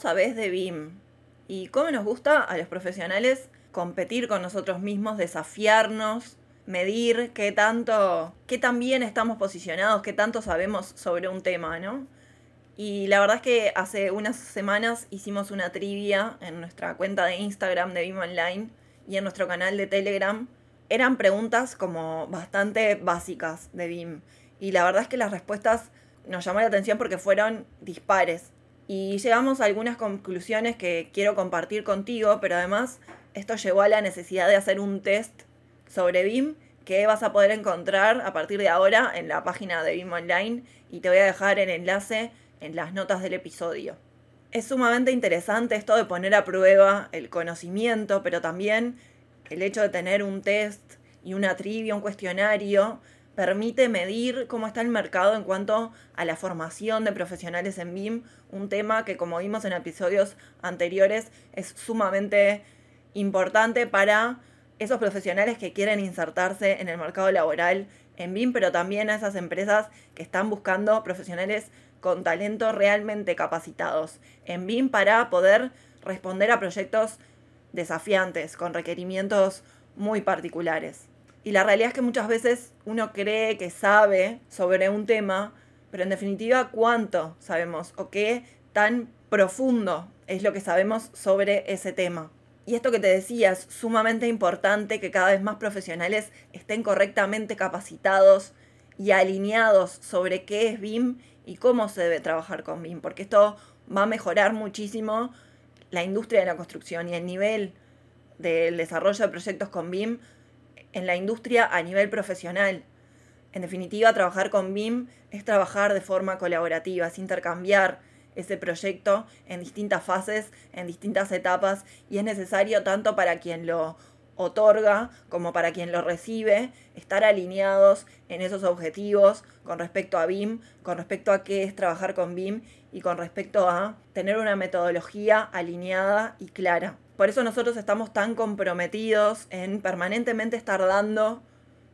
¿Qué tanto sabes de BIM? ¿Y cómo nos gusta a los profesionales competir con nosotros mismos, desafiarnos, medir qué tanto, qué tan bien estamos posicionados, qué tanto sabemos sobre un tema, ¿no? Y la verdad es que hace unas semanas hicimos una trivia en nuestra cuenta de Instagram de BIM Online y en nuestro canal de Telegram. Eran preguntas como bastante básicas de BIM. Y la verdad es que las respuestas nos llamó la atención porque fueron dispares. Y llegamos a algunas conclusiones que quiero compartir contigo, pero además esto llevó a la necesidad de hacer un test sobre BIM que vas a poder encontrar a partir de ahora en la página de BIM Online y te voy a dejar el enlace en las notas del episodio. Es sumamente interesante esto de poner a prueba el conocimiento, pero también el hecho de tener un test y una trivia, un cuestionario, permite medir cómo está el mercado en cuanto a la formación de profesionales en BIM, un tema que como vimos en episodios anteriores es sumamente importante para esos profesionales que quieren insertarse en el mercado laboral en BIM, pero también a esas empresas que están buscando profesionales con talento realmente capacitados en BIM para poder responder a proyectos desafiantes, con requerimientos muy particulares. Y la realidad es que muchas veces uno cree que sabe sobre un tema, pero en definitiva, ¿cuánto sabemos o qué tan profundo es lo que sabemos sobre ese tema? Y esto que te decía, es sumamente importante que cada vez más profesionales estén correctamente capacitados y alineados sobre qué es BIM y cómo se debe trabajar con BIM, porque esto va a mejorar muchísimo la industria de la construcción y el nivel del desarrollo de proyectos con BIM en la industria a nivel profesional. En definitiva, trabajar con BIM es trabajar de forma colaborativa, es intercambiar ese proyecto en distintas fases, en distintas etapas, y es necesario tanto para quien lo otorga como para quien lo recibe, estar alineados en esos objetivos con respecto a BIM, con respecto a qué es trabajar con BIM y con respecto a tener una metodología alineada y clara. Por eso nosotros estamos tan comprometidos en permanentemente estar dando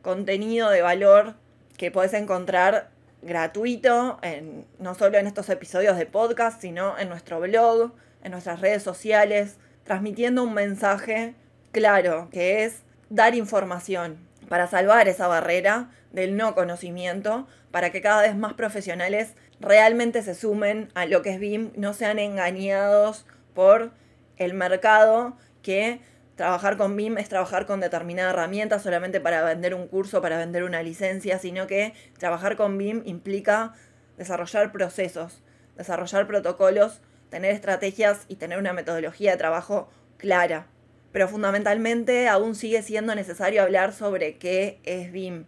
contenido de valor que puedes encontrar gratuito, en, no solo en estos episodios de podcast, sino en nuestro blog, en nuestras redes sociales, transmitiendo un mensaje claro, que es dar información para salvar esa barrera del no conocimiento, para que cada vez más profesionales realmente se sumen a lo que es BIM, no sean engañados por el mercado que trabajar con BIM es trabajar con determinada herramienta solamente para vender un curso, para vender una licencia, sino que trabajar con BIM implica desarrollar procesos, desarrollar protocolos, tener estrategias y tener una metodología de trabajo clara. Pero fundamentalmente aún sigue siendo necesario hablar sobre qué es BIM.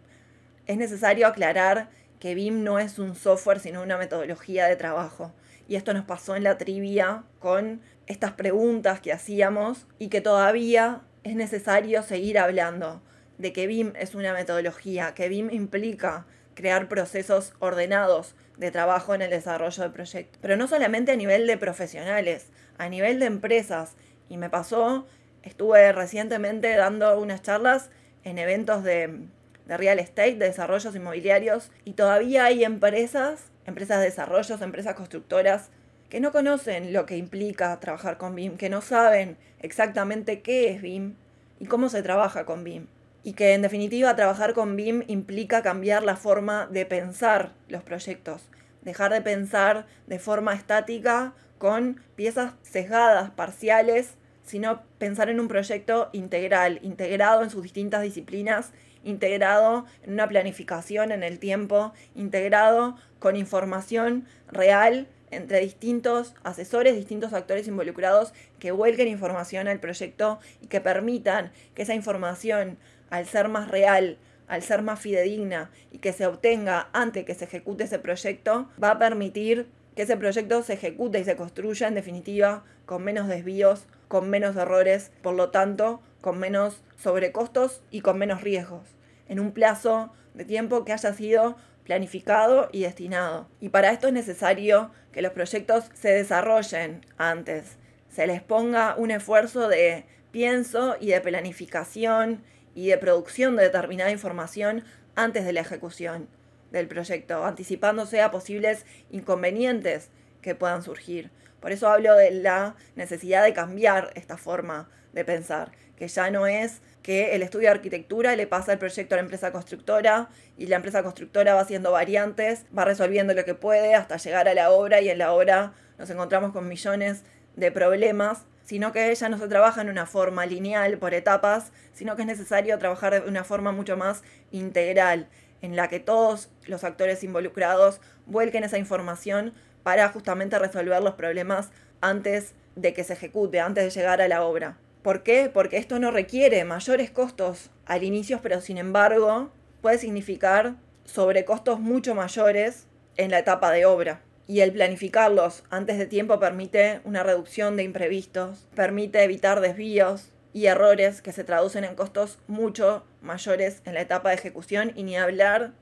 Es necesario aclarar que BIM no es un software, sino una metodología de trabajo. Y esto nos pasó en la trivia con estas preguntas que hacíamos y que todavía es necesario seguir hablando de que BIM es una metodología, que BIM implica crear procesos ordenados de trabajo en el desarrollo de proyectos. Pero no solamente a nivel de profesionales, a nivel de empresas. Y me pasó, estuve recientemente dando unas charlas en eventos de, de real estate, de desarrollos inmobiliarios, y todavía hay empresas, empresas de desarrollos, empresas constructoras, que no conocen lo que implica trabajar con BIM, que no saben exactamente qué es BIM y cómo se trabaja con BIM. Y que en definitiva trabajar con BIM implica cambiar la forma de pensar los proyectos, dejar de pensar de forma estática con piezas sesgadas, parciales, sino pensar en un proyecto integral, integrado en sus distintas disciplinas, integrado en una planificación en el tiempo, integrado con información real entre distintos asesores, distintos actores involucrados que vuelquen información al proyecto y que permitan que esa información, al ser más real, al ser más fidedigna y que se obtenga antes que se ejecute ese proyecto, va a permitir que ese proyecto se ejecute y se construya en definitiva con menos desvíos, con menos errores, por lo tanto, con menos sobrecostos y con menos riesgos, en un plazo de tiempo que haya sido planificado y destinado. Y para esto es necesario que los proyectos se desarrollen antes, se les ponga un esfuerzo de pienso y de planificación y de producción de determinada información antes de la ejecución del proyecto, anticipándose a posibles inconvenientes que puedan surgir. Por eso hablo de la necesidad de cambiar esta forma de pensar, que ya no es que el estudio de arquitectura le pasa el proyecto a la empresa constructora y la empresa constructora va haciendo variantes, va resolviendo lo que puede hasta llegar a la obra y en la obra nos encontramos con millones de problemas sino que ella no se trabaja en una forma lineal por etapas, sino que es necesario trabajar de una forma mucho más integral, en la que todos los actores involucrados vuelquen esa información para justamente resolver los problemas antes de que se ejecute, antes de llegar a la obra. ¿Por qué? Porque esto no requiere mayores costos al inicio, pero sin embargo puede significar sobrecostos mucho mayores en la etapa de obra y el planificarlos antes de tiempo permite una reducción de imprevistos, permite evitar desvíos y errores que se traducen en costos mucho mayores en la etapa de ejecución y ni hablar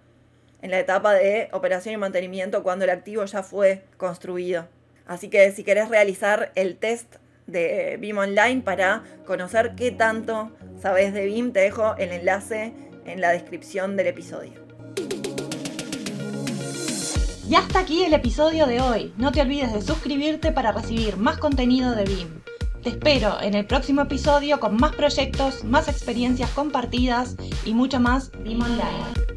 en la etapa de operación y mantenimiento cuando el activo ya fue construido. Así que si querés realizar el test de BIM Online para conocer qué tanto sabes de BIM, te dejo el enlace en la descripción del episodio. Y hasta aquí el episodio de hoy. No te olvides de suscribirte para recibir más contenido de BIM. Te espero en el próximo episodio con más proyectos, más experiencias compartidas y mucho más BIM Online.